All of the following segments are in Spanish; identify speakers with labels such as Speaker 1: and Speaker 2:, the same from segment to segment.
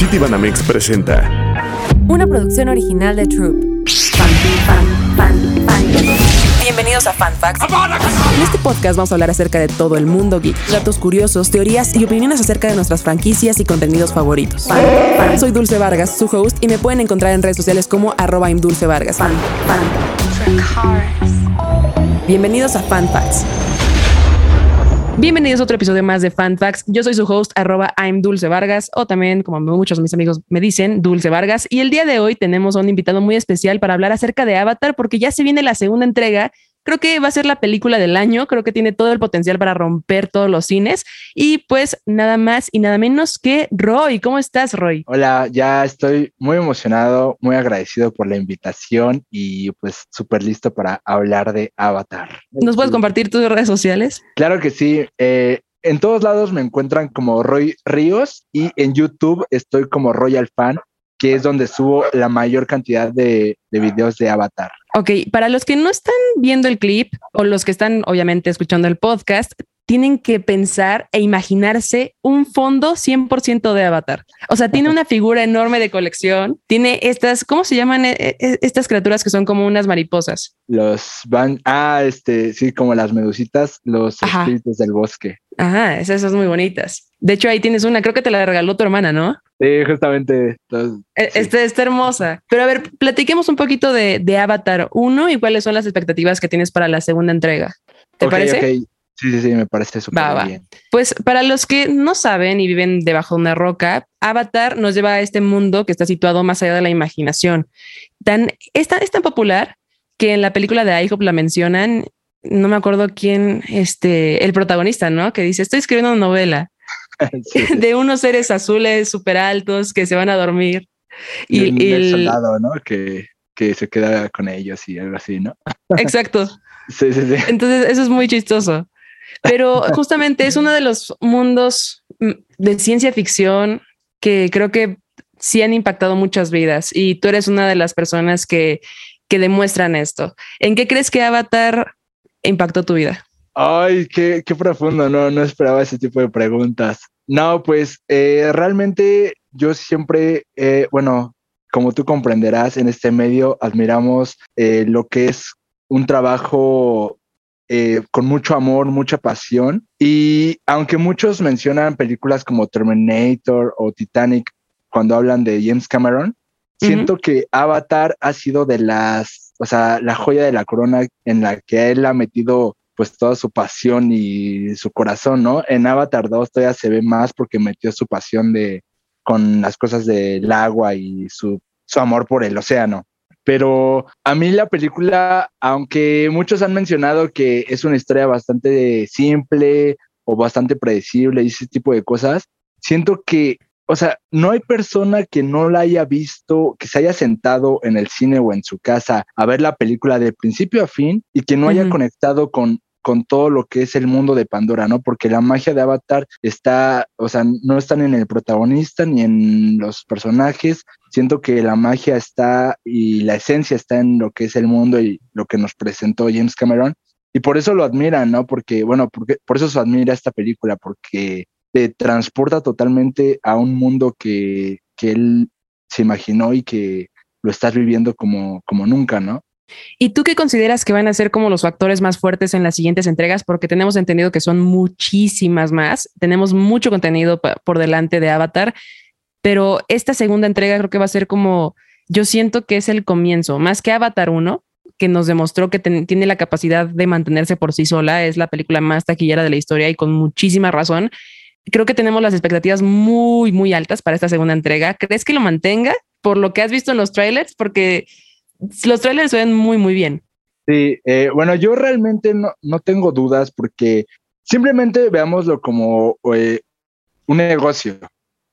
Speaker 1: City Banamex presenta
Speaker 2: Una producción original de Troop. Bienvenidos a Fan Facts. En este podcast vamos a hablar acerca de todo el mundo geek, datos curiosos, teorías y opiniones acerca de nuestras franquicias y contenidos favoritos. Soy Dulce Vargas, su host, y me pueden encontrar en redes sociales como arroba Vargas. Bienvenidos a Fan Facts. Bienvenidos a otro episodio más de Fan Facts. Yo soy su host, arroba I'm Dulce Vargas, o también, como muchos de mis amigos me dicen, Dulce Vargas. Y el día de hoy tenemos a un invitado muy especial para hablar acerca de Avatar, porque ya se viene la segunda entrega Creo que va a ser la película del año, creo que tiene todo el potencial para romper todos los cines y pues nada más y nada menos que Roy. ¿Cómo estás, Roy?
Speaker 3: Hola, ya estoy muy emocionado, muy agradecido por la invitación y pues súper listo para hablar de Avatar.
Speaker 2: ¿Nos puedes compartir tus redes sociales?
Speaker 3: Claro que sí. Eh, en todos lados me encuentran como Roy Ríos y en YouTube estoy como Royal Fan que es donde subo la mayor cantidad de, videos de Avatar.
Speaker 2: Ok, para los que no están viendo el clip o los que están obviamente escuchando el podcast, tienen que pensar e imaginarse un fondo 100% de Avatar. O sea, tiene una figura enorme de colección, tiene estas, ¿cómo se llaman eh, eh, estas criaturas que son como unas mariposas?
Speaker 3: Los van, ah, este, sí, como las medusitas, los espíritus del bosque.
Speaker 2: Ajá, esas son muy bonitas. De hecho, ahí tienes una, creo que te la regaló tu hermana, ¿no?
Speaker 3: Sí, justamente.
Speaker 2: E, este, Está hermosa. Pero a ver, platiquemos un poquito de, Avatar 1 y cuáles son las expectativas que tienes para la segunda entrega. ¿Te parece?
Speaker 3: Sí, sí, sí, me parece súper bien.
Speaker 2: Pues para los que no saben y viven debajo de una roca, Avatar nos lleva a este mundo que está situado más allá de la imaginación. Tan, es, tan, es tan popular que en la película de IHOP la mencionan, no me acuerdo quién, este, el protagonista, ¿no? Que dice, estoy escribiendo una novela de unos seres azules súper altos que se van a dormir.
Speaker 3: Y, el soldado, ¿no? Que, que se queda con ellos y algo así, ¿no?
Speaker 2: Exacto.
Speaker 3: sí, sí, sí.
Speaker 2: Entonces, eso es muy chistoso. Pero justamente es uno de los mundos mm, de ciencia ficción que creo que sí han impactado muchas vidas y tú eres una de las personas que, que demuestran esto. ¿En qué crees que Avatar impactó tu vida?
Speaker 3: Ay, qué, qué profundo, no, no esperaba ese tipo de preguntas. No, pues eh, realmente yo siempre, eh, bueno, como tú comprenderás, en este medio admiramos eh, lo que es un trabajo con mucho amor, mucha pasión. Y aunque muchos mencionan películas como Terminator o Titanic cuando hablan de James Cameron, siento que Avatar ha sido de las, o sea, la joya de la corona en la que él ha metido pues toda su pasión y su corazón, ¿no? En Avatar 2 todavía se ve más porque metió su pasión de con las cosas del agua y su, su amor por el océano. Pero a mí la película, aunque muchos han mencionado que es una historia bastante simple o bastante predecible y ese tipo de cosas, siento que, o sea, no hay persona que no la haya visto, que se haya sentado en el cine o en su casa a ver la película de principio a fin y que no haya conectado con con todo lo que es el mundo de Pandora, ¿no? Porque la magia de Avatar está, o sea, no están en el protagonista ni en los personajes. Siento que la magia está y la esencia está en lo que es el mundo y lo que nos presentó James Cameron. Y por eso lo admiran, ¿no? Porque, bueno, porque, por eso se admira esta película, porque te transporta totalmente a un mundo que, que él se imaginó y que lo estás viviendo como, como nunca, ¿no?
Speaker 2: ¿Y tú qué consideras que van a ser como los factores más fuertes en las siguientes entregas? Porque tenemos entendido que son muchísimas más. Tenemos mucho contenido por delante de Avatar, pero esta segunda entrega creo que va a ser como, yo siento que es el comienzo, más que Avatar 1, que nos demostró que tiene la capacidad de mantenerse por sí sola, es la película más taquillera de la historia y con muchísima razón. Creo que tenemos las expectativas muy, muy altas para esta segunda entrega. ¿Crees que lo mantenga por lo que has visto en los trailers? Porque los trailers se ven muy, muy bien.
Speaker 3: Sí, eh, bueno, yo realmente no, no, tengo dudas porque simplemente veámoslo como eh, un negocio,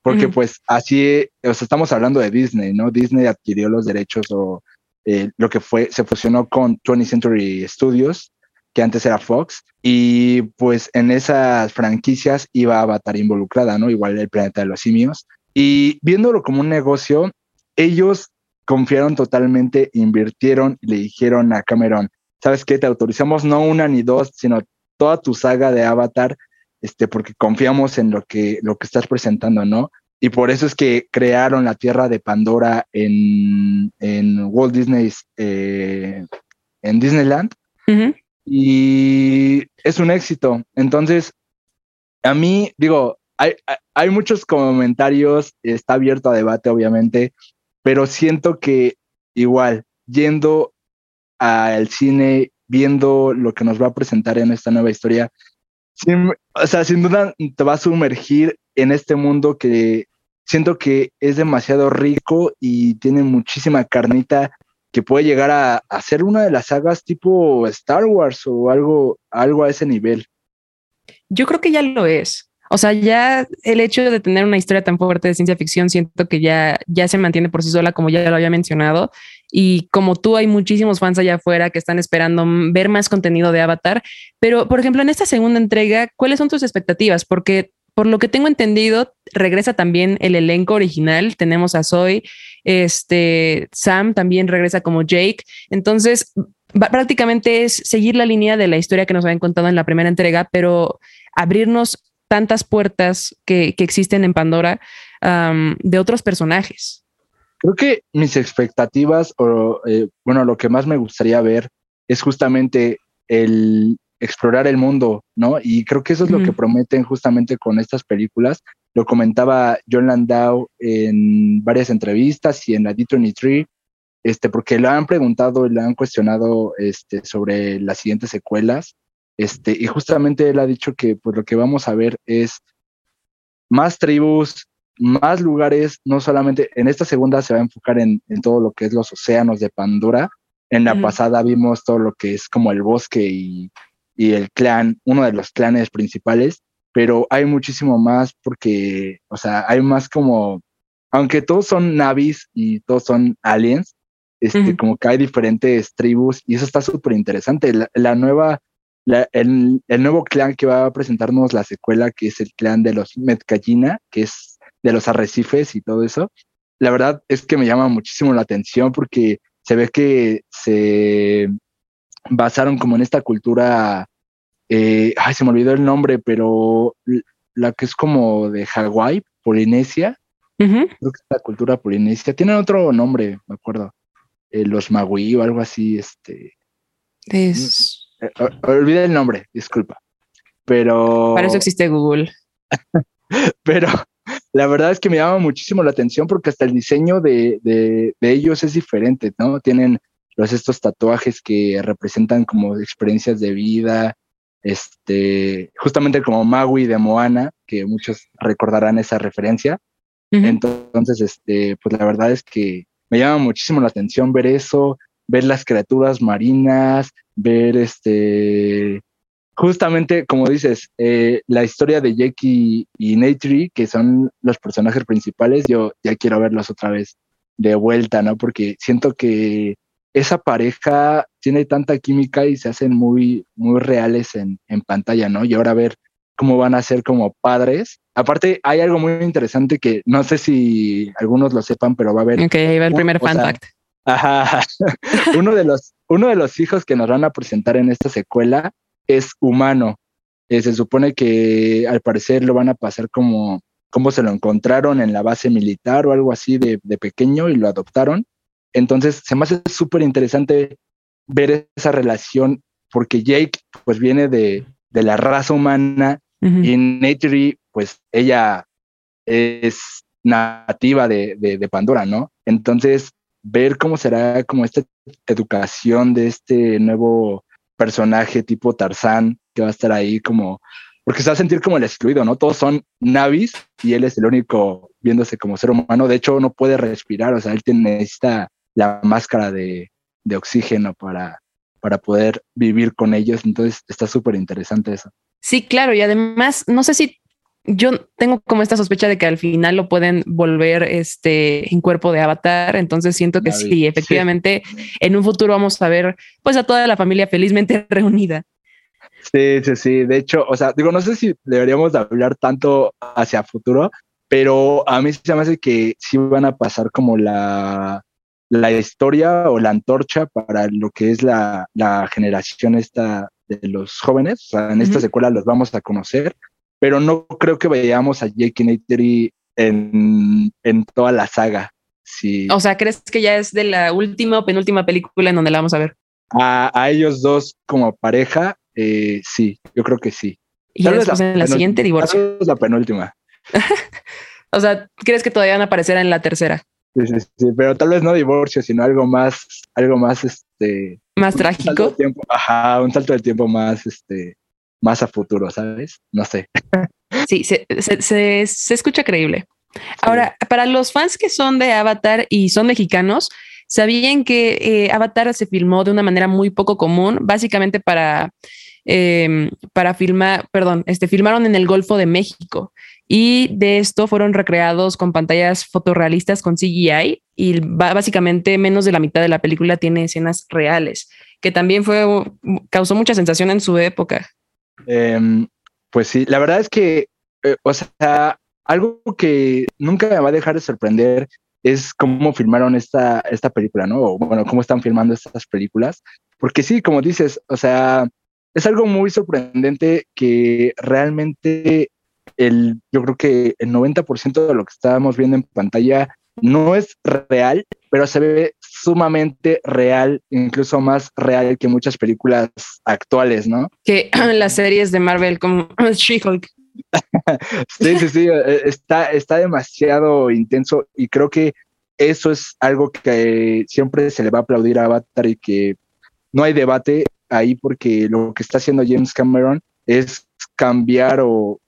Speaker 3: porque pues así, o sea, estamos hablando de Disney, ¿no? Disney adquirió los derechos o eh, lo que fue, se fusionó con 20th Century Studios, que antes era Fox, y pues en esas franquicias iba a estar involucrada, ¿no? Igual el planeta de los simios. Y viéndolo como un negocio, ellos confiaron totalmente, invirtieron y le dijeron a Cameron, ¿sabes qué? Te autorizamos no una ni dos, sino toda tu saga de Avatar, este, porque confiamos en lo que, lo que estás presentando, ¿no? y por eso es que crearon la tierra de Pandora en, en Walt Disney, eh, en Disneyland. Y es un éxito. Entonces, a mí, digo, hay, hay muchos comentarios, está abierto a debate, obviamente, pero siento que igual, yendo al cine, viendo lo que nos va a presentar en esta nueva historia, o sea, sin duda te va a sumergir en este mundo que siento que es demasiado rico y tiene muchísima carnita que puede llegar a, a ser una de las sagas tipo Star Wars o algo, algo a ese nivel.
Speaker 2: Yo creo que ya lo es. O sea, ya el hecho de tener una historia tan fuerte de ciencia ficción, siento que ya, ya se mantiene por sí sola, como ya lo había mencionado. Y como tú, hay muchísimos fans allá afuera que están esperando ver más contenido de Avatar. Pero, por ejemplo, en esta segunda entrega, ¿cuáles son tus expectativas? Porque por lo que tengo entendido, regresa también el elenco original. Tenemos a Zoe, este Sam también regresa como Jake. Entonces, prácticamente es seguir la línea de la historia que nos habían contado en la primera entrega, pero abrirnos tantas puertas que, existen en Pandora de otros personajes.
Speaker 3: Creo que mis expectativas, o eh, bueno, lo que más me gustaría ver es justamente el explorar el mundo, ¿no? Y creo que eso es lo que prometen justamente con estas películas. Lo comentaba John Landau en varias entrevistas y en la D23, este, porque le han preguntado y le han cuestionado este, sobre las siguientes secuelas este, y justamente él ha dicho que pues lo que vamos a ver es más tribus, más lugares, no solamente en esta segunda se va a enfocar en, todo lo que es los océanos de Pandora. En la pasada vimos todo lo que es como el bosque y, y el clan, uno de los clanes principales, pero hay muchísimo más porque, o sea, hay más como, aunque todos son navis y todos son aliens, este, como que hay diferentes tribus y eso está súper interesante. la, nueva el, nuevo clan que va a presentarnos la secuela, que es el clan de los Metcallina, que es de los arrecifes y todo eso, la verdad es que me llama muchísimo la atención porque se ve que se basaron como en esta cultura, eh, ay, se me olvidó el nombre, pero la que es como de Hawái, Polinesia, creo que es la cultura polinesia, tienen otro nombre, me acuerdo, eh, los Magui o algo así, este.
Speaker 2: Es
Speaker 3: eh, olvidé el nombre, disculpa. Pero.
Speaker 2: Para eso existe Google.
Speaker 3: pero la verdad es que me llama muchísimo la atención porque hasta el diseño de, de, ellos es diferente, ¿no? Tienen los estos tatuajes que representan como experiencias de vida, este, justamente como Maui de Moana, que muchos recordarán esa referencia. Entonces, este, pues la verdad es que me llama muchísimo la atención ver eso, ver las criaturas marinas, ver este, justamente como dices, eh, la historia de Jackie y Neytiri, que son los personajes principales, yo ya quiero verlos otra vez de vuelta, ¿no? Porque siento que esa pareja tiene tanta química y se hacen muy, muy reales en, en pantalla, ¿no? Y ahora ver cómo van a ser como padres. Aparte, hay algo muy interesante que no sé si algunos lo sepan, pero va a haber.
Speaker 2: Ok, ahí va el primer fan fact.
Speaker 3: Ajá. uno, de los, uno de los hijos que nos van a presentar en esta secuela es humano. Eh, se supone que al parecer lo van a pasar como, como se lo encontraron en la base militar o algo así de, pequeño y lo adoptaron. Entonces se me hace súper interesante ver esa relación porque Jake pues viene de, de la raza humana y Naturi pues ella es nativa de, de, Pandora, ¿no? Entonces ver cómo será como esta educación de este nuevo personaje tipo Tarzán que va a estar ahí como, porque se va a sentir como el excluido, ¿no? Todos son navis y él es el único viéndose como ser humano. De hecho, no puede respirar, o sea, él tiene, necesita la máscara de, de oxígeno para, para poder vivir con ellos. Entonces está súper interesante eso.
Speaker 2: Sí, claro. Y además, no sé si yo tengo como esta sospecha de que al final lo pueden volver este en cuerpo de avatar. Entonces siento que sí, efectivamente, en un futuro vamos a ver pues a toda la familia felizmente reunida.
Speaker 3: Sí, sí, sí. De hecho, o sea, digo, no sé si deberíamos hablar tanto hacia futuro, pero a mí se me hace que sí van a pasar como la, la historia o la antorcha para lo que es la, la generación esta de los jóvenes. O sea, en esta secuela los vamos a conocer pero no creo que vayamos a Jake Neytiri en, en toda la saga. Sí.
Speaker 2: O sea, ¿crees que ya es de la última o penúltima película en donde la vamos a ver?
Speaker 3: A, a ellos dos como pareja, eh, sí, yo creo que sí.
Speaker 2: Y ya después en la siguiente divorcio.
Speaker 3: la penúltima.
Speaker 2: o sea, ¿crees que todavía van a aparecer en la tercera?
Speaker 3: Sí, sí, sí, pero tal vez no divorcio, sino algo más, algo más, este...
Speaker 2: Más trágico.
Speaker 3: Tiempo, ajá, un salto del tiempo más, este, más a futuro, ¿sabes? No sé.
Speaker 2: Sí, se, se, se, escucha creíble. Ahora, para los fans que son de Avatar y son mexicanos, sabían que eh, Avatar se filmó de una manera muy poco común, básicamente para, eh, para filmar, perdón, este, filmaron en el Golfo de México y de esto fueron recreados con pantallas fotorrealistas con CGI y básicamente menos de la mitad de la película tiene escenas reales, que también fue, causó mucha sensación en su época.
Speaker 3: Em, pues sí, la verdad es que, eh, o sea, algo que nunca me va a dejar de sorprender es cómo filmaron esta, esta película, ¿no? O bueno, cómo están filmando estas películas. Porque sí, como dices, o sea, es algo muy sorprendente que realmente el, yo creo que el 90% de lo que estábamos viendo en pantalla no es real, pero se ve sumamente real, incluso más real que muchas películas actuales, ¿no?
Speaker 2: Que las series de Marvel como She-Hulk.
Speaker 3: sí, sí, sí, eh, está, está demasiado intenso y creo que eso es algo que siempre se le va a aplaudir a Avatar y que no hay debate ahí porque lo que está haciendo James Cameron es cambiar o...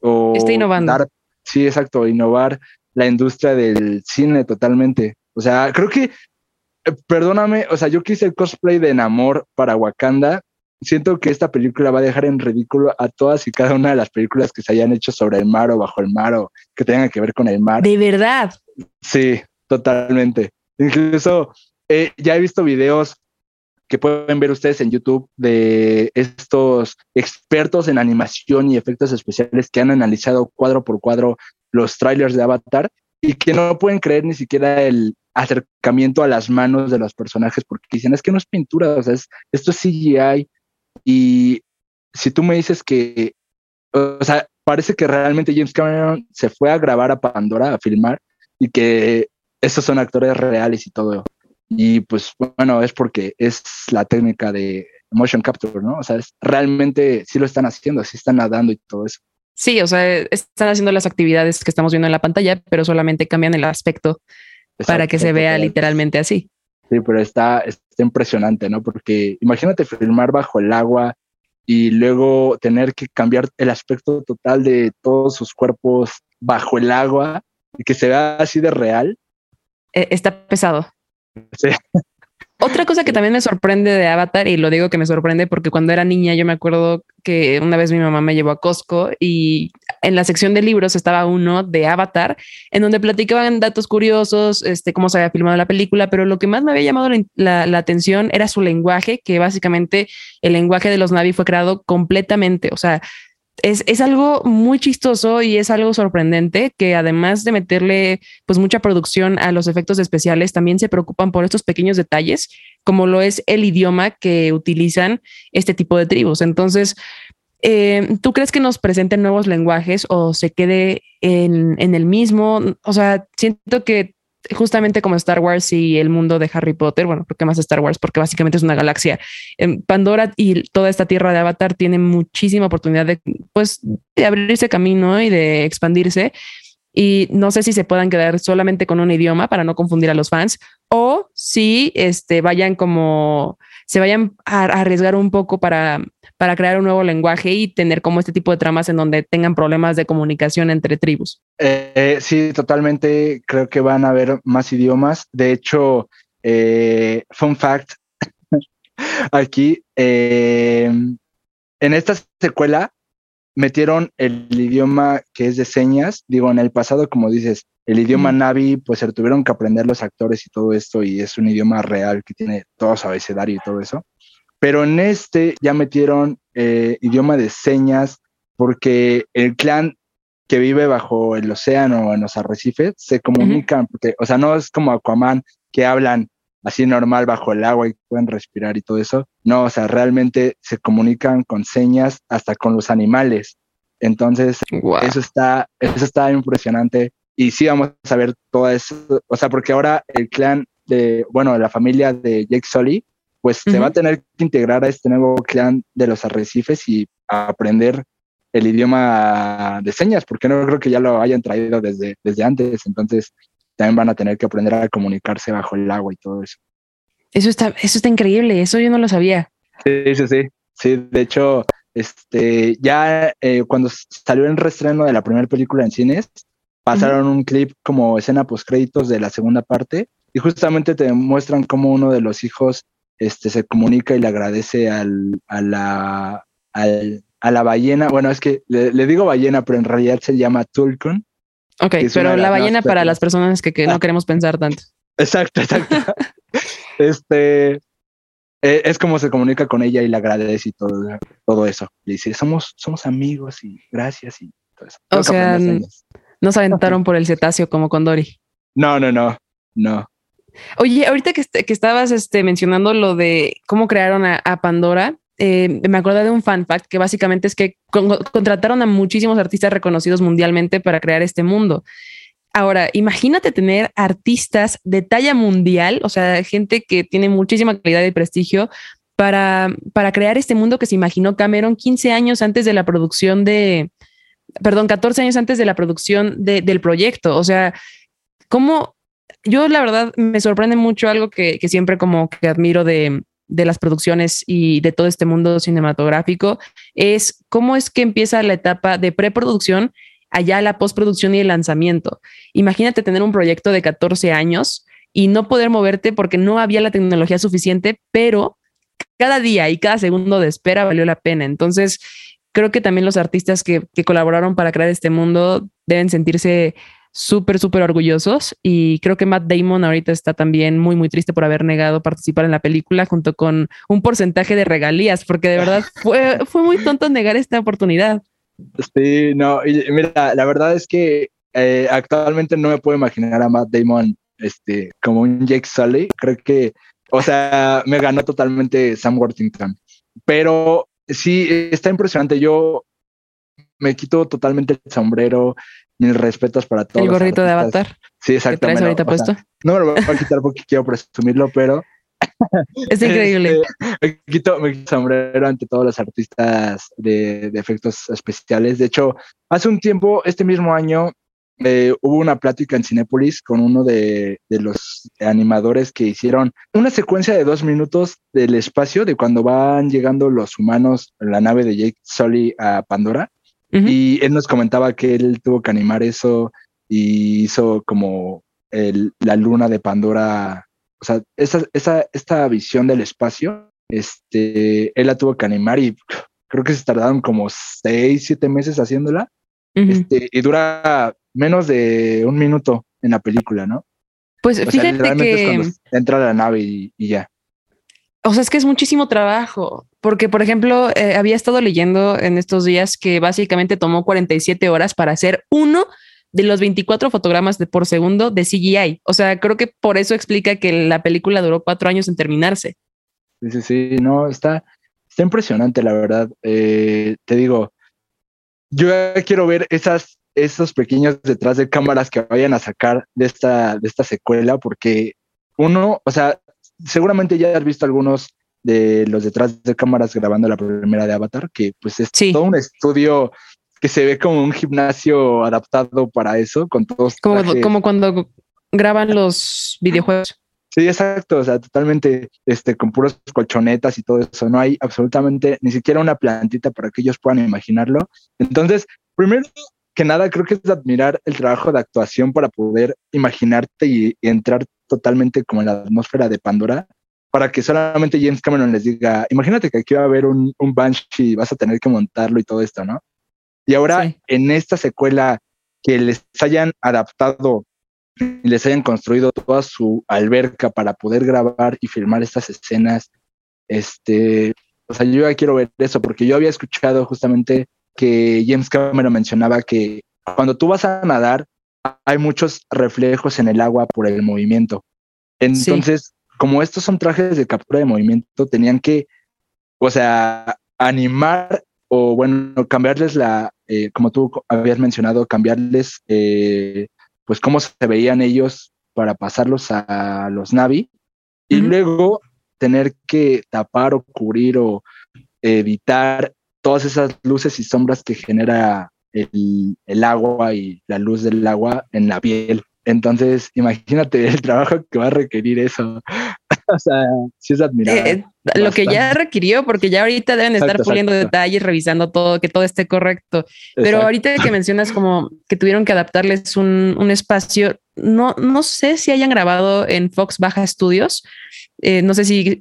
Speaker 2: o está innovando.
Speaker 3: sí, exacto, innovar la industria del cine totalmente. O sea, creo que, eh, perdóname, o sea, yo quise el cosplay de Namor para Wakanda siento que esta película va a dejar en ridículo a todas y cada una de las películas que se hayan hecho sobre el mar o bajo el mar o que tengan que ver con el mar.
Speaker 2: De verdad.
Speaker 3: Sí, totalmente. Incluso eh, ya he visto videos que pueden ver ustedes en YouTube de estos expertos en animación y efectos especiales que han analizado cuadro por cuadro los trailers de Avatar y que no pueden creer ni siquiera el acercamiento a las manos de los personajes porque dicen es que no es pintura, o sea, esto es CGI y si tú me dices que, o sea, parece que realmente James Cameron se fue a grabar a Pandora, a filmar, y que esos son actores reales y todo. Y pues bueno, es porque es la técnica de motion capture, ¿no? O sea, realmente sí lo están haciendo, sí están nadando y todo eso.
Speaker 2: Sí, o sea, están haciendo las actividades que estamos viendo en la pantalla, pero solamente cambian el aspecto para que se vea literalmente así.
Speaker 3: Sí, pero está, está impresionante, ¿no? Porque imagínate filmar bajo el agua y luego tener que cambiar el aspecto total de todos sus cuerpos bajo el agua y que se vea así de real.
Speaker 2: E, está pesado. Otra cosa que también me sorprende de Avatar, y lo digo que me sorprende porque cuando era niña yo me acuerdo que una vez mi mamá me llevó a Costco y en la sección de libros estaba uno de Avatar, en donde platicaban datos curiosos, este, cómo se había filmado la película, pero lo que más me había llamado la, la atención era su lenguaje, que básicamente el lenguaje de los Navi fue creado completamente, o sea, es, algo muy chistoso y es algo sorprendente que además de meterle pues mucha producción a los efectos especiales, también se preocupan por estos pequeños detalles, como lo es el idioma que utilizan este tipo de tribus. Entonces, eh, ¿tú crees que nos presenten nuevos lenguajes o se quede en, en el mismo? O sea, siento que justamente como Star Wars y el mundo de Harry Potter, bueno, porque más Star Wars, porque básicamente es una galaxia. Em, Pandora y toda esta tierra de Avatar tienen muchísima oportunidad de, pues, de abrirse camino y de expandirse. Y no sé si se puedan quedar solamente con un idioma para no confundir a los fans o si este, vayan como se vayan a arriesgar un poco para, para crear un nuevo lenguaje y tener como este tipo de tramas en donde tengan problemas de comunicación entre tribus.
Speaker 3: Eh, sí, totalmente. Creo que van a haber más idiomas. De hecho, eh, fun fact, aquí, eh, en esta secuela metieron el idioma que es de señas. Digo, en el pasado, como dices, el idioma Navi, pues se tuvieron que aprender los actores y todo esto, y es un idioma real que tiene todo su abecedario y todo eso. Pero en este ya metieron eh, idioma de señas, porque el clan que vive bajo el océano o en los arrecifes se comunican, porque, o sea, no es como Aquaman que hablan así normal bajo el agua y pueden respirar y todo eso. No, o sea, realmente se comunican con señas hasta con los animales. Entonces, eso está, eso está impresionante. Y sí vamos a ver todo eso, o sea, porque ahora el clan de, bueno, la familia de Jake Sully, pues se va a tener que integrar a este nuevo clan de los arrecifes y aprender el idioma de señas, porque no creo que ya lo hayan traído desde, desde antes. Entonces, también van a tener que aprender a comunicarse bajo el agua y todo eso.
Speaker 2: Eso está, eso está increíble, eso yo no lo sabía.
Speaker 3: Sí, sí, sí. Sí, de hecho, este, ya eh, cuando salió el reestreno de la primera película en cines, pasaron un clip como escena post créditos de la segunda parte y justamente te muestran cómo uno de los hijos este, se comunica y le agradece al, a, la, a la ballena. Bueno, es que le, digo ballena, pero en realidad se llama Tulkun.
Speaker 2: Ok, pero la ballena para las personas que, no ah. queremos pensar tanto.
Speaker 3: Exacto, exacto. este, e, es como se comunica con ella y le agradece y todo, todo eso. Le dice, somos, somos amigos y gracias y todo eso.
Speaker 2: O sea, no se aventaron por el cetáceo como con Dory.
Speaker 3: No, no, no, no.
Speaker 2: Oye, ahorita que, que estabas este, mencionando lo de cómo crearon a, Pandora, eh, me acuerdo de un fan fact que básicamente es que contrataron a muchísimos artistas reconocidos mundialmente para crear este mundo. Ahora, imagínate tener artistas de talla mundial, o sea, gente que tiene muchísima calidad y prestigio para, para crear este mundo que se imaginó Cameron 15 años antes de la producción de, perdón, 14 años antes de la producción del proyecto. O sea, ¿cómo? Yo la verdad me sorprende mucho algo que siempre como que admiro de, de las producciones y de todo este mundo cinematográfico es cómo es que empieza la etapa de preproducción allá la postproducción y el lanzamiento. Imagínate tener un proyecto de 14 años y no poder moverte porque no había la tecnología suficiente, pero cada día y cada segundo de espera valió la pena. Entonces, creo que también los artistas que, colaboraron para crear este mundo deben sentirse súper, súper orgullosos y creo que Matt Damon ahorita está también muy, muy triste por haber negado participar en la película junto con un porcentaje de regalías, porque de verdad fue, fue muy tonto negar esta oportunidad.
Speaker 3: Sí, no, y mira, la verdad es que eh, actualmente no me puedo imaginar a Matt Damon este, como un Jake Sully. Creo que, o sea, me ganó totalmente Sam Worthington. Pero sí, está impresionante. Yo me quito totalmente el sombrero, mis respetos para todos.
Speaker 2: El gorrito de avatar.
Speaker 3: Sí, exactamente.
Speaker 2: ahorita puesto?
Speaker 3: no me lo voy a quitar porque quiero presumirlo, pero
Speaker 2: es increíble.
Speaker 3: Este, me, quito, me quito sombrero ante todos los artistas de, efectos especiales. De hecho, hace un tiempo, este mismo año, eh, hubo una plática en Cinépolis con uno de, los animadores que hicieron una secuencia de dos minutos del espacio de cuando van llegando los humanos la nave de Jake Sully a Pandora. Y él nos comentaba que él tuvo que animar eso y hizo como la luna de Pandora o sea, esa, esa, esta visión del espacio, este, él la tuvo que animar y creo que se tardaron como seis, siete meses haciéndola. este, y dura menos de un minuto en la película, ¿no?
Speaker 2: Pues fíjate que
Speaker 3: entra la nave y, ya.
Speaker 2: O sea, es que es muchísimo trabajo, porque por ejemplo, eh, había estado leyendo en estos días que básicamente tomó 47 horas para hacer uno de los 24 fotogramas de por segundo de CGI. O sea, creo que por eso explica que la película duró cuatro años en terminarse.
Speaker 3: Sí, sí, sí, no, está, está impresionante, la verdad. Eh, te digo, yo quiero ver esas, esos pequeños detrás de cámaras que vayan a sacar de esta, de esta secuela, porque uno, o sea, seguramente ya has visto algunos de los detrás de cámaras grabando la primera de Avatar, que pues es todo un estudio que se ve como un gimnasio adaptado para eso, con todos.
Speaker 2: Como, como cuando graban los videojuegos.
Speaker 3: Sí, exacto, o sea, totalmente este, con puros colchonetas y todo eso. No hay absolutamente ni siquiera una plantita para que ellos puedan imaginarlo. Entonces, primero que nada, creo que es admirar el trabajo de actuación para poder imaginarte y, entrar totalmente como en la atmósfera de Pandora, para que solamente James Cameron les diga, imagínate que aquí va a haber un, un Banshee y vas a tener que montarlo y todo esto, ¿no? Y ahora en esta secuela que les hayan adaptado y les hayan construido toda su alberca para poder grabar y filmar estas escenas, este, o sea, yo ya quiero ver eso porque yo había escuchado justamente que James Cameron mencionaba que cuando tú vas a nadar hay muchos reflejos en el agua por el movimiento. Entonces, como estos son trajes de captura de movimiento, tenían que, o sea, animar o bueno, cambiarles la, eh, como tú habías mencionado, cambiarles eh, pues cómo se veían ellos para pasarlos a los Navi y luego tener que tapar o cubrir o evitar todas esas luces y sombras que genera el, el, agua y la luz del agua en la piel. Entonces, imagínate el trabajo que va a requerir eso. o sea, sí es admirable. Eh,
Speaker 2: lo que ya requirió, porque ya ahorita deben estar puliendo detalles, revisando todo, que todo esté correcto. Pero ahorita que mencionas como que tuvieron que adaptarles un, un, espacio, no, no sé si hayan grabado en Fox Baja Studios. Eh, no sé si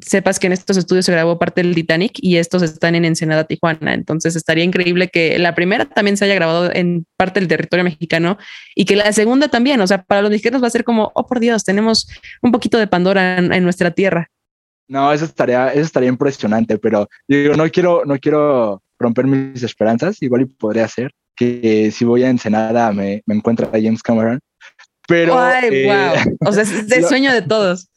Speaker 2: sepas que en estos estudios se grabó parte del Titanic y estos están en Ensenada, Tijuana. Entonces estaría increíble que la primera también se haya grabado en parte del territorio mexicano y que la segunda también. O sea, para los mexicanos va a ser como, oh por Dios, tenemos un poquito de Pandora en, nuestra tierra.
Speaker 3: No, eso estaría, eso estaría impresionante, pero digo, no quiero, no quiero romper mis esperanzas. Igual podría ser que si voy a Ensenada me, me encuentre a James Cameron pero.
Speaker 2: Ay, wow. Eh, o sea, es el sueño de todos.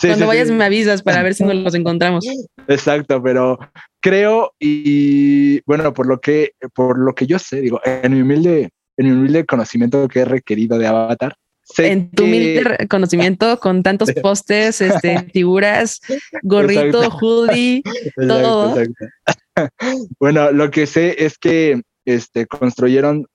Speaker 2: Cuando vayas me avisas para ver si nos los encontramos.
Speaker 3: Exacto, pero creo y bueno, por lo que, por lo que yo sé, digo, en mi humilde, en mi humilde conocimiento que he requerido de Avatar.
Speaker 2: en tu humilde conocimiento, con tantos postes, este, figuras, gorrito, hoodie, todo.
Speaker 3: bueno, lo que sé es que este, construyeron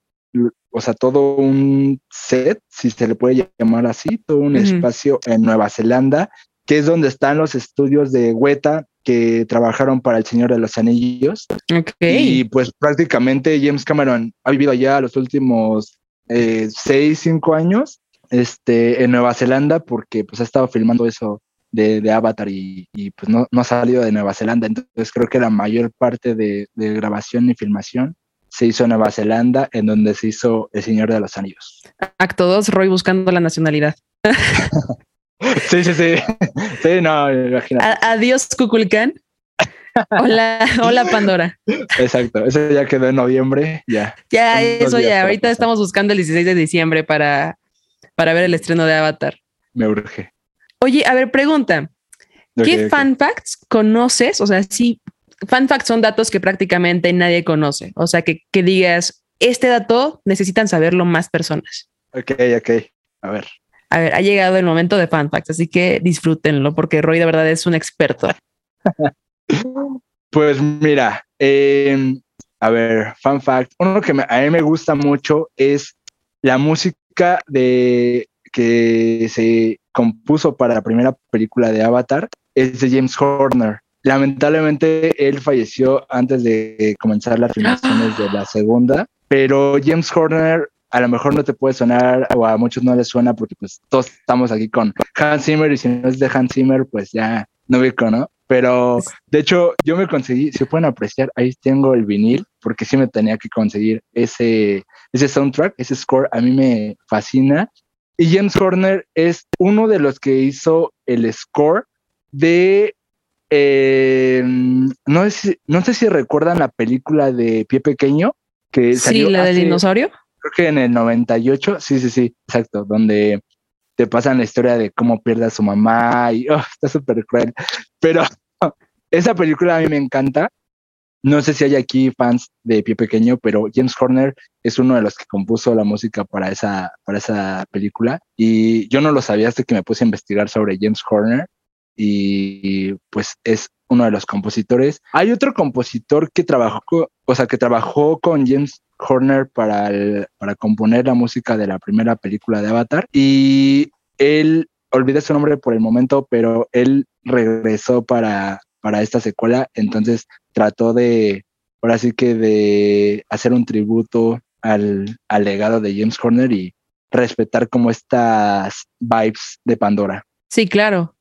Speaker 3: o sea, todo un set, si se le puede llamar así, todo un espacio en Nueva Zelanda, que es donde están los estudios de Weta que trabajaron para El Señor de los Anillos. Y pues prácticamente James Cameron ha vivido allá los últimos eh, seis, cinco años este, en Nueva Zelanda porque pues ha estado filmando eso de, Avatar y, pues no, no, ha salido de Nueva Zelanda. Entonces creo que la mayor parte de, de grabación y filmación se hizo en Nueva Zelanda, en donde se hizo El Señor de los Anillos.
Speaker 2: Acto 2, Roy buscando la nacionalidad.
Speaker 3: sí, sí, sí. Sí, no, imagínate.
Speaker 2: adiós, Cuculcán. Hola, hola Pandora.
Speaker 3: Exacto, eso ya quedó en noviembre, ya.
Speaker 2: Ya, eso ya, ahorita estamos buscando el 16 de diciembre para, para ver el estreno de Avatar.
Speaker 3: Me urge.
Speaker 2: Oye, a ver, pregunta. ¿Qué fan facts conoces? O sea, sí, fan facts son datos que prácticamente nadie conoce. O sea, que, que digas, este dato necesitan saberlo más personas.
Speaker 3: Ok, ok. A ver.
Speaker 2: A ver, ha llegado el momento de fan facts, así que disfrútenlo porque Roy de verdad es un experto.
Speaker 3: pues mira, em, a ver, fan fact. Uno que a mí me gusta mucho es la música de que se compuso para la primera película de Avatar. Es de James Horner. Lamentablemente él falleció antes de comenzar las filmaciones de la segunda, pero James Horner a lo mejor no te puede sonar o a muchos no les suena porque pues todos estamos aquí con Hans Zimmer y si no es de Hans Zimmer pues ya no ubico, ¿no? Pero de hecho yo me conseguí, si pueden apreciar, ahí tengo el vinil porque sí me tenía que conseguir ese, ese soundtrack, ese score, a mí me fascina. Y James Horner es uno de los que hizo el score de eh, no, sé, no sé si recuerdan la película de Pie Pequeño. Que
Speaker 2: sí, la del dinosaurio.
Speaker 3: Creo que en el 98, sí, sí, sí, exacto, donde te pasan la historia de cómo pierde a su mamá y oh, está súper cruel. Pero esa película a mí me encanta. No sé si hay aquí fans de Pie Pequeño, pero James Horner es uno de los que compuso la música para esa, para esa película. Y yo no lo sabía hasta que me puse a investigar sobre James Horner y pues es uno de los compositores. Hay otro compositor que trabajó, o sea, que trabajó con James Horner para, para componer la música de la primera película de Avatar y él, olvidé su nombre por el momento, pero él regresó para, para esta secuela, entonces trató de, ahora sí que de hacer un tributo al, al legado de James Horner y respetar como estas vibes de Pandora.
Speaker 2: Sí, claro.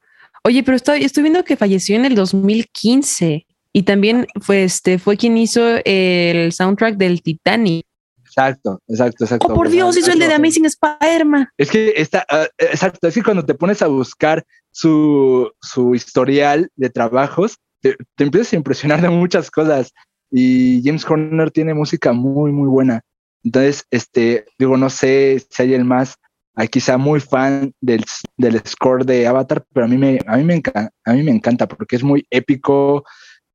Speaker 2: Oye, pero estoy, estoy viendo que falleció en el 2015 y también fue, este, fue quien hizo el soundtrack del Titanic.
Speaker 3: Exacto, exacto, exacto.
Speaker 2: Oh, por Dios, hizo el de The Amazing Spider-Man.
Speaker 3: Es que está, ah, exacto, es que cuando te pones a buscar su, su historial de trabajos, te, te, empiezas a impresionar de muchas cosas. Y James Horner tiene música muy, muy buena. Entonces, este, digo, no sé si hay el más aquí sea muy fan del, del, score de Avatar, pero a mí, me, a, mí me encanta, a mí me encanta porque es muy épico,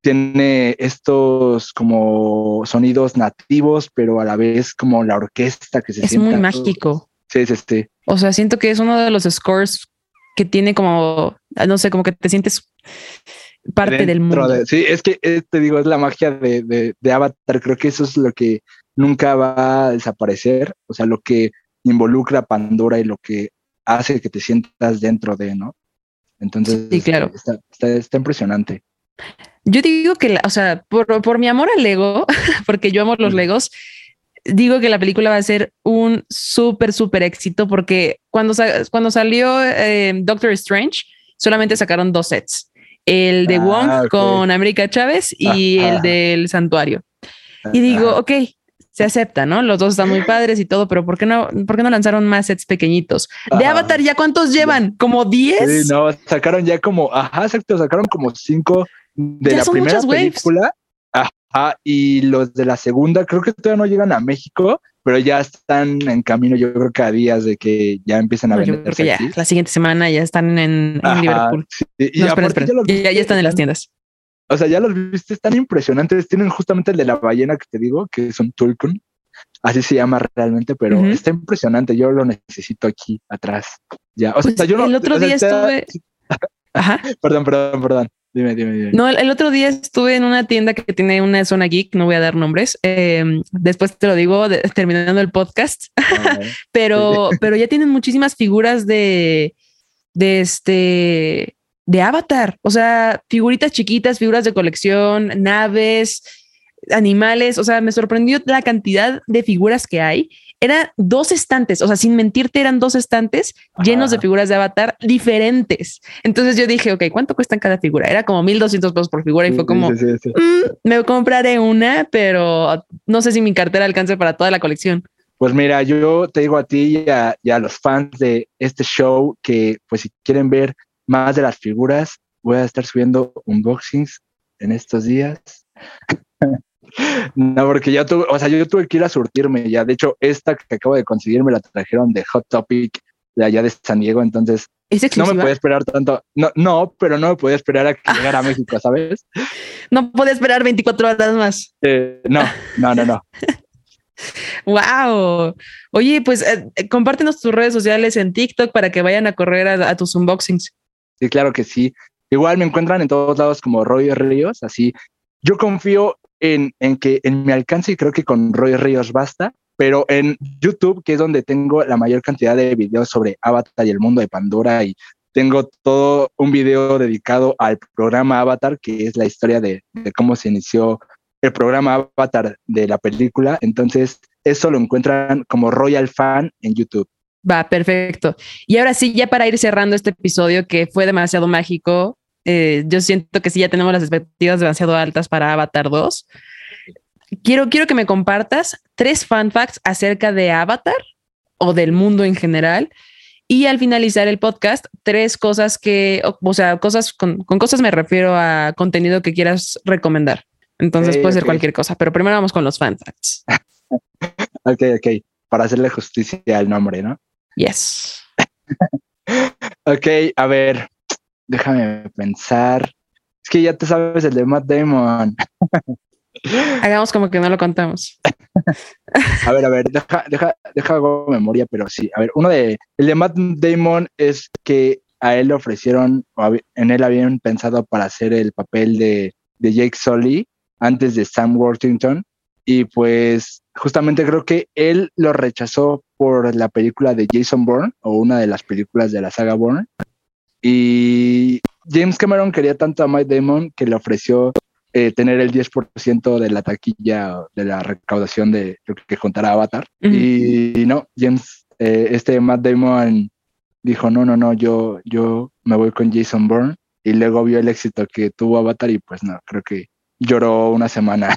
Speaker 3: tiene estos como sonidos nativos, pero a la vez como la orquesta que se
Speaker 2: es muy mágico.
Speaker 3: Sí, sí, sí.
Speaker 2: O sea, siento que es uno de los scores que tiene como, no sé, como que te sientes parte del mundo.
Speaker 3: sí, es que eh, te digo, es la magia de, de, Avatar. Creo que eso es lo que nunca va a desaparecer. O sea, lo que involucra Pandora y lo que hace que te sientas dentro de, ¿no? Entonces,
Speaker 2: sí, claro.
Speaker 3: Está, está, impresionante.
Speaker 2: Yo digo que, o sea, por, por, mi amor al Lego, porque yo amo los Legos, digo que la película va a ser un súper, súper éxito porque cuando, cuando salió eh, Doctor Strange, solamente sacaron dos sets. El de ah, Wong con América Chávez y el del santuario. Y digo, ok, se acepta, ¿no? Los dos están muy padres y todo, pero ¿por qué no, por qué no lanzaron más sets pequeñitos? De Avatar, ¿ya cuántos llevan? ¿Como 10?
Speaker 3: Sí, no, sacaron ya como, ajá, exacto, sacaron como cinco de la primera película. Ajá, y los de la segunda creo que todavía no llegan a México, pero ya están en camino, yo creo que a días de que ya empiezan a vender.
Speaker 2: ya la siguiente semana ya están en, Liverpool. Y ya, están en las tiendas.
Speaker 3: O sea, ya los viste, están impresionantes. Tienen justamente el de la ballena que te digo, que es un Tulkun. Así se llama realmente, pero está impresionante. Yo lo necesito aquí atrás. Ya, o sea,
Speaker 2: pues
Speaker 3: yo
Speaker 2: no. El otro día estuve.
Speaker 3: Ajá. perdón, perdón, perdón. Dime, dime, dime.
Speaker 2: No, el, otro día estuve en una tienda que tiene una zona geek, no voy a dar nombres. Em, después te lo digo terminando el podcast, ah, pero, pero ya tienen muchísimas figuras de, de este, de Avatar. O sea, figuritas chiquitas, figuras de colección, naves, animales. O sea, me sorprendió la cantidad de figuras que hay eran dos estantes, o sea, sin mentirte, eran dos estantes llenos de figuras de avatar diferentes. Entonces yo dije, ok, ¿cuánto cuestan cada figura? Era como 1200 pesos por figura y fue como, mm, me compraré una, pero no sé si mi cartera alcance para toda la colección.
Speaker 3: Pues mira, yo te digo a ti y a, y a los fans de este show que, pues, si quieren ver más de las figuras, voy a estar subiendo unboxings en estos días. No, porque ya tuve, o sea, yo tuve que ir a surtirme ya. De hecho, esta que acabo de conseguir me la trajeron de Hot Topic de allá de San Diego, entonces no me podía esperar tanto. No, no, pero no me podía esperar a que llegara a México, ¿sabes?
Speaker 2: No podía esperar 24 horas más.
Speaker 3: Eh, no, no, no, no.
Speaker 2: wow. Oye, pues eh, compártenos tus redes sociales en TikTok para que vayan a correr a, a, tus unboxings.
Speaker 3: Sí, claro que sí. Igual me encuentran en todos lados como Roy Ríos, así. Yo confío en, que en mi alcance y creo que con Roy Ríos basta, pero en YouTube, que es donde tengo la mayor cantidad de videos sobre Avatar y el mundo de Pandora y tengo todo un video dedicado al programa Avatar, que es la historia de, cómo se inició el programa Avatar de la película. Entonces, eso lo encuentran como Royal Fan en YouTube.
Speaker 2: Va, perfecto. Y ahora sí, ya para ir cerrando este episodio que fue demasiado mágico, eh, yo siento que sí ya tenemos las expectativas demasiado altas para Avatar 2. Quiero, quiero que me compartas tres fan facts acerca de Avatar o del mundo en general. Y al finalizar el podcast, tres cosas que, o, sea, cosas con, cosas me refiero a contenido que quieras recomendar. Entonces puede ser cualquier cosa, pero primero vamos con los fan facts.
Speaker 3: ok, ok. Para hacerle justicia al nombre, ¿no?
Speaker 2: Yes.
Speaker 3: ok, a ver, Déjame pensar. Es que ya te sabes el de Matt Damon.
Speaker 2: Hagamos como que no lo contamos.
Speaker 3: a ver, a ver, deja, deja, deja hago memoria, pero sí. A ver, uno de, el de Matt Damon es que a él le ofrecieron, en él habían pensado para hacer el papel de, de Jake Sully antes de Sam Worthington. Y pues justamente creo que él lo rechazó por la película de Jason Bourne o una de las películas de la saga Bourne. Y James Cameron quería tanto a Matt Damon que le ofreció eh, tener el 10% de la taquilla de la recaudación de lo que contará Avatar. Y no, James, eh, este Matt Damon dijo, no, no, no, yo, yo me voy con Jason Bourne. Y luego vio el éxito que tuvo Avatar y pues no, creo que lloró una semana.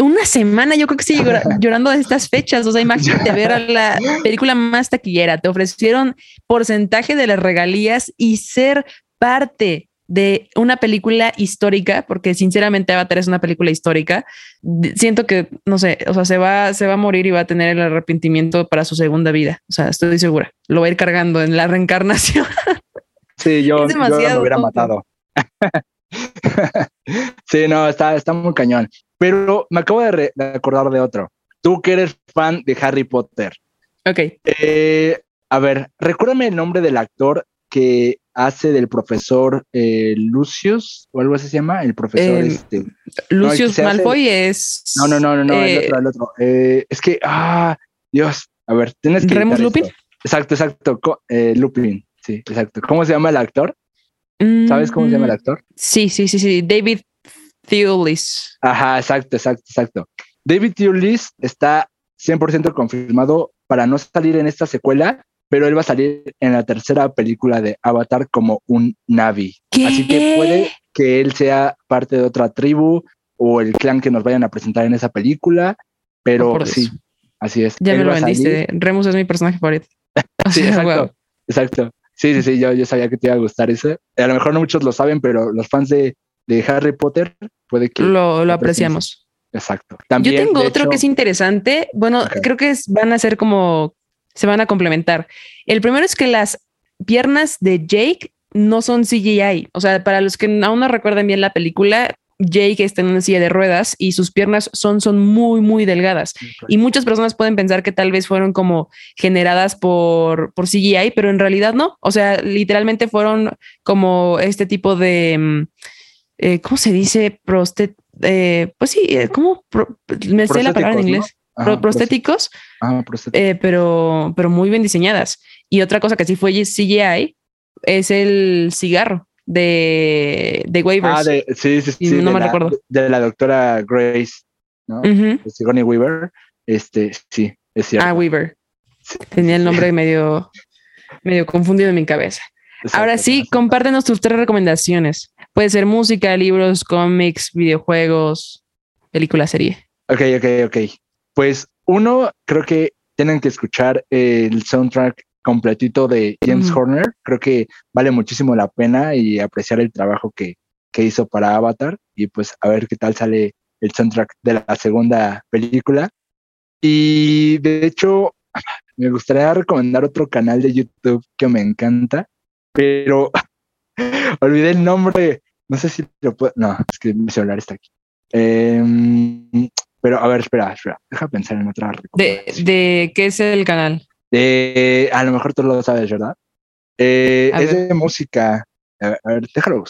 Speaker 2: Una semana, yo creo que sí, llorando de estas fechas. O sea, imagínate ver a la película más taquillera. Te ofrecieron porcentaje de las regalías y ser parte de una película histórica, porque sinceramente Avatar es una película histórica. Siento que, no sé, o sea, se va, se va a morir y va a tener el arrepentimiento para su segunda vida. O sea, estoy segura. Lo va a ir cargando en la reencarnación.
Speaker 3: Sí, yo, yo me hubiera matado. sí, no, está, está muy cañón. Pero me acabo de, acordar de otro. Tú que eres fan de Harry Potter.
Speaker 2: Ok.
Speaker 3: Eh, a ver, recuérdame el nombre del actor que hace del profesor eh, Lucius o algo así se llama, el profesor
Speaker 2: Em,
Speaker 3: este.
Speaker 2: Lucius
Speaker 3: hace-
Speaker 2: Malfoy es.
Speaker 3: No, no, no, no, no, el
Speaker 2: eh,
Speaker 3: otro, el otro. Es que, ah, Dios, a ver, tienes que.
Speaker 2: ¿Remus Lupin?
Speaker 3: esto. Exacto, exacto. co- Lupin, sí, exacto. ¿Cómo se llama el actor? ¿Sabes cómo se llama el actor?
Speaker 2: Sí, sí, sí, sí. David Thewlis.
Speaker 3: Ajá, exacto, exacto, exacto. David Thewlis está 100% confirmado para no salir en esta secuela, pero él va a salir en la tercera película de Avatar como un Navi.
Speaker 2: ¿Qué?
Speaker 3: Así que puede que él sea parte de otra tribu o el clan que nos vayan a presentar en esa película, pero
Speaker 2: Oh,
Speaker 3: sí, así es.
Speaker 2: Ya
Speaker 3: Él
Speaker 2: me lo vendiste. Remus es mi personaje favorito.
Speaker 3: Sí, exacto. Exacto. Sí, sí, sí, yo, yo sabía que te iba a gustar eso. A lo mejor no muchos lo saben, pero los fans de, de Harry Potter puede que...
Speaker 2: Lo, lo apreciamos.
Speaker 3: Exacto. También,
Speaker 2: Yo tengo otro
Speaker 3: hecho-
Speaker 2: que es interesante. Bueno, creo que es- van a ser como se van a complementar. El primero es que las piernas de Jake no son CGI. O sea, para los que aún no recuerdan bien la película, Jake está en una silla de ruedas y sus piernas son, son muy, muy delgadas. Y muchas personas pueden pensar que tal vez fueron como generadas por, por CGI, pero en realidad no. O sea, literalmente fueron como este tipo de, mm, eh, ¿cómo se dice? Eh, pues sí, eh, ¿cómo? Pro- me sé la palabra en
Speaker 3: ¿no?
Speaker 2: inglés.
Speaker 3: Ajá,
Speaker 2: Pro- prostéticos,
Speaker 3: Ah, prostéticos.
Speaker 2: eh, pero, pero muy bien diseñadas. Y otra cosa que sí fue CGI es el cigarro de, de Waivers.
Speaker 3: Ah, de, sí, sí, sí.
Speaker 2: no me
Speaker 3: la-
Speaker 2: recuerdo.
Speaker 3: De la doctora Grace, ¿no?
Speaker 2: Ujú.
Speaker 3: De Sigourney Weaver. Este, sí, es cierto.
Speaker 2: Ah, Weaver.
Speaker 3: Sí,
Speaker 2: Tenía el nombre medio, medio confundido en mi cabeza.
Speaker 3: exacto,
Speaker 2: Ahora sí,
Speaker 3: exacto.
Speaker 2: compártenos tus tres recomendaciones. Puede ser música, libros, cómics, videojuegos, película, serie.
Speaker 3: Ok, ok, ok. Pues uno, creo que tienen que escuchar el soundtrack completito de James. Horner. Creo que vale muchísimo la pena y apreciar el trabajo que, que hizo para Avatar y pues a ver qué tal sale el soundtrack de la segunda película. Y de hecho, me gustaría recomendar otro canal de YouTube que me encanta, pero olvidé el nombre. No sé si lo puedo. No, es que mi celular está aquí. Em, pero a ver, espera, espera. Deja pensar en otra
Speaker 2: De, de qué es el canal?
Speaker 3: De- a lo mejor tú lo sabes, ¿verdad? Eh, es
Speaker 2: ver.
Speaker 3: de música. A ver, a ver, déjalo.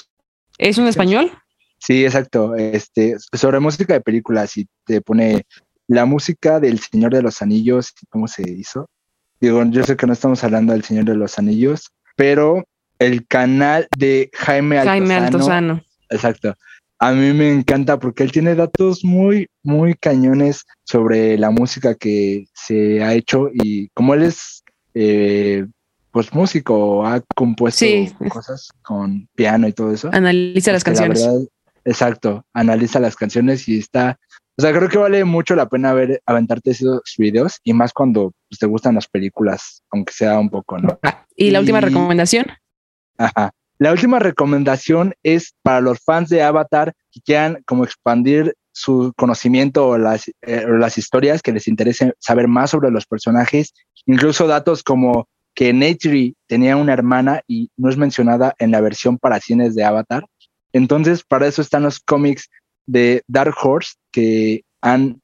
Speaker 2: ¿Es un español?
Speaker 3: Sí, exacto. Este, sobre música de películas y te pone la música del Señor de los Anillos, ¿cómo se hizo? Digo, yo sé que no estamos hablando del Señor de los Anillos, pero el canal de Jaime Altozano.
Speaker 2: Jaime Altozano.
Speaker 3: Exacto. A mí me encanta porque él tiene datos muy, muy cañones sobre la música que se ha hecho y como él es, eh, pues músico, ha compuesto
Speaker 2: Sí.
Speaker 3: cosas con piano y todo eso.
Speaker 2: Analiza las
Speaker 3: Este, la
Speaker 2: canciones.
Speaker 3: verdad, exacto, analiza las canciones y está, o sea, creo que vale mucho la pena ver, aventarte esos videos y más cuando pues, te gustan las películas, aunque sea un poco, ¿no?
Speaker 2: Ah, y la última
Speaker 3: y-
Speaker 2: recomendación.
Speaker 3: Ajá. La última recomendación es para los fans de Avatar que quieran como expandir su conocimiento o las, eh, o las historias, que les interese saber más sobre los personajes, incluso datos como que Neytiri tenía una hermana y no es mencionada en la versión para cines de Avatar. Entonces, para eso están los cómics de Dark Horse que han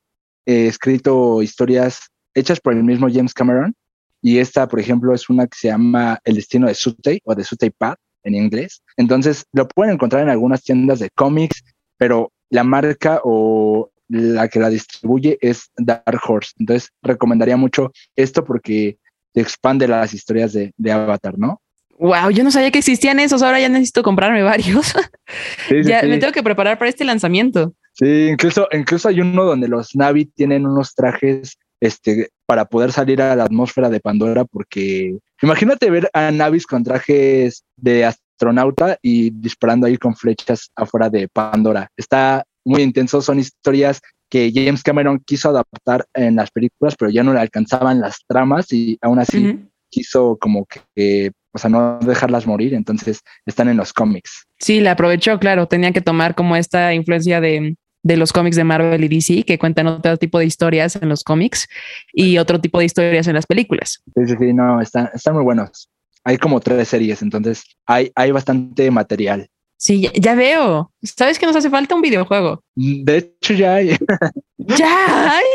Speaker 3: eh, escrito historias hechas por el mismo James Cameron. Y esta, por ejemplo, es una que se llama El destino de Sutey o de Sutey Path en inglés. Entonces, lo pueden encontrar en algunas tiendas de cómics, pero la marca o la que la distribuye es Dark Horse. Entonces, recomendaría mucho esto porque te expande las historias de, de Avatar, ¿no?
Speaker 2: Wow, yo no sabía que existían esos. Ahora ya necesito comprarme varios.
Speaker 3: Sí,
Speaker 2: ya
Speaker 3: sí.
Speaker 2: me tengo que preparar para este lanzamiento.
Speaker 3: Sí, incluso, incluso hay uno donde los Navi tienen unos trajes este, para poder salir a la atmósfera de Pandora, porque imagínate ver a Navis con trajes de astronauta y disparando ahí con flechas afuera de Pandora. Está muy intenso, son historias que James Cameron quiso adaptar en las películas, pero ya no le alcanzaban las tramas y aún así quiso como que, o sea, no dejarlas morir, entonces están en los cómics.
Speaker 2: Sí, la aprovechó, claro. Tenía que tomar como esta influencia de, de los cómics de Marvel y DC que cuentan otro tipo de historias en los cómics y otro tipo de historias en las películas.
Speaker 3: Sí, sí, sí, no, están, están muy buenos. Hay como tres series, entonces hay, hay bastante material.
Speaker 2: Sí, ya, ya veo. ¿Sabes que nos hace falta un videojuego?
Speaker 3: De hecho, ya hay.
Speaker 2: ¿Ya hay?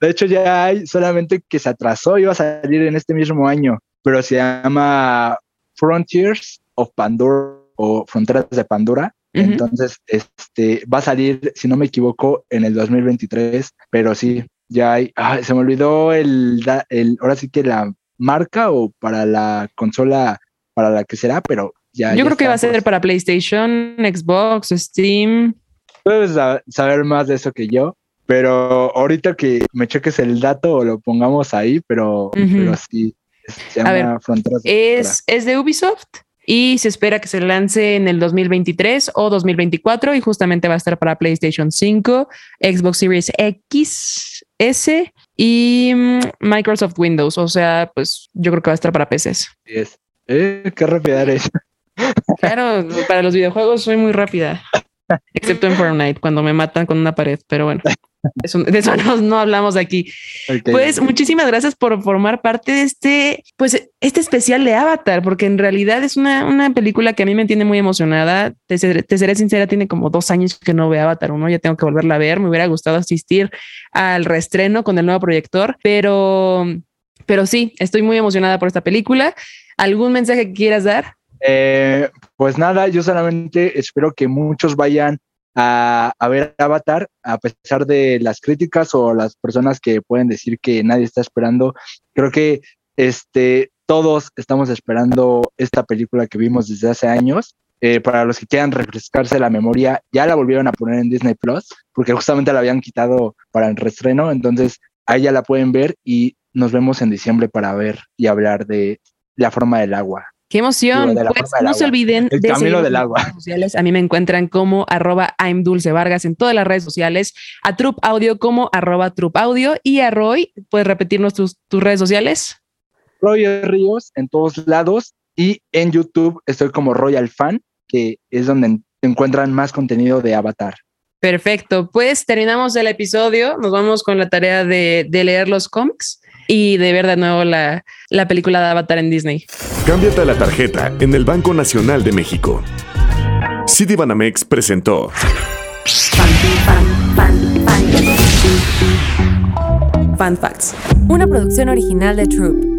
Speaker 3: De hecho, ya hay, solamente que se atrasó, iba a salir en este mismo año, pero se llama Frontiers of Pandora o Fronteras de Pandora. Entonces, este va a salir, si no me equivoco, en el 2023, pero sí, ya hay. ah, se me olvidó el, el, ahora sí que la marca o para la consola para la que será, pero ya.
Speaker 2: Yo
Speaker 3: ya
Speaker 2: creo que va a ser
Speaker 3: pues.
Speaker 2: para PlayStation, Xbox, Steam.
Speaker 3: Puedes sa- saber más de eso que yo, pero ahorita que me cheques el dato o lo pongamos ahí, pero, pero sí, se
Speaker 2: A ver, Es, es de Ubisoft y se espera que se lance en el 2023 o 2024 y justamente va a estar para PlayStation 5, Xbox Series X, S y mm, Microsoft Windows. O sea, pues yo creo que va a estar para PCs.
Speaker 3: Eh, qué rápida eres.
Speaker 2: Claro, para los videojuegos soy muy rápida, excepto en Fortnite cuando me matan con una pared, pero bueno. Eso, de eso no, no hablamos aquí. Pues muchísimas gracias por formar parte de este, pues este especial de Avatar, porque en realidad es una, una película que a mí me tiene muy emocionada. Te, seré- te seré sincera, tiene como dos años que no veo Avatar uno, ya tengo que volverla a ver. Me hubiera gustado asistir al reestreno con el nuevo proyector, pero, pero sí, estoy muy emocionada por esta película. ¿Algún mensaje que quieras dar?
Speaker 3: Eh, pues nada, yo solamente espero que muchos vayan a, a ver Avatar, a pesar de las críticas o las personas que pueden decir que nadie está esperando. Creo que este, todos estamos esperando esta película que vimos desde hace años. Eh, para los que quieran refrescarse la memoria, ya la volvieron a poner en Disney Plus, porque justamente la habían quitado para el reestreno. Entonces, ahí ya la pueden ver y nos vemos en diciembre para ver y hablar de la forma del agua.
Speaker 2: Qué emoción.
Speaker 3: Digo,
Speaker 2: Pues no se olviden
Speaker 3: El
Speaker 2: de
Speaker 3: camino del agua.
Speaker 2: redes sociales. A mí me encuentran como arroba I'm Dulce Vargas en todas las redes sociales, a Trup Audio como arroba Trup Audio y a Roy, puedes repetirnos tus, tus redes sociales.
Speaker 3: Roy Ríos en todos lados y en YouTube estoy como Royal Fan, que es donde en- encuentran más contenido de Avatar.
Speaker 2: Perfecto. Pues terminamos el episodio. Nos vamos con la tarea de, de leer los cómics y de ver de nuevo la, la película de Avatar en Disney.
Speaker 1: Cámbiate a la tarjeta en el Banco Nacional de México. Citibanamex presentó
Speaker 2: Fan Facts.
Speaker 4: Una producción original de Troop.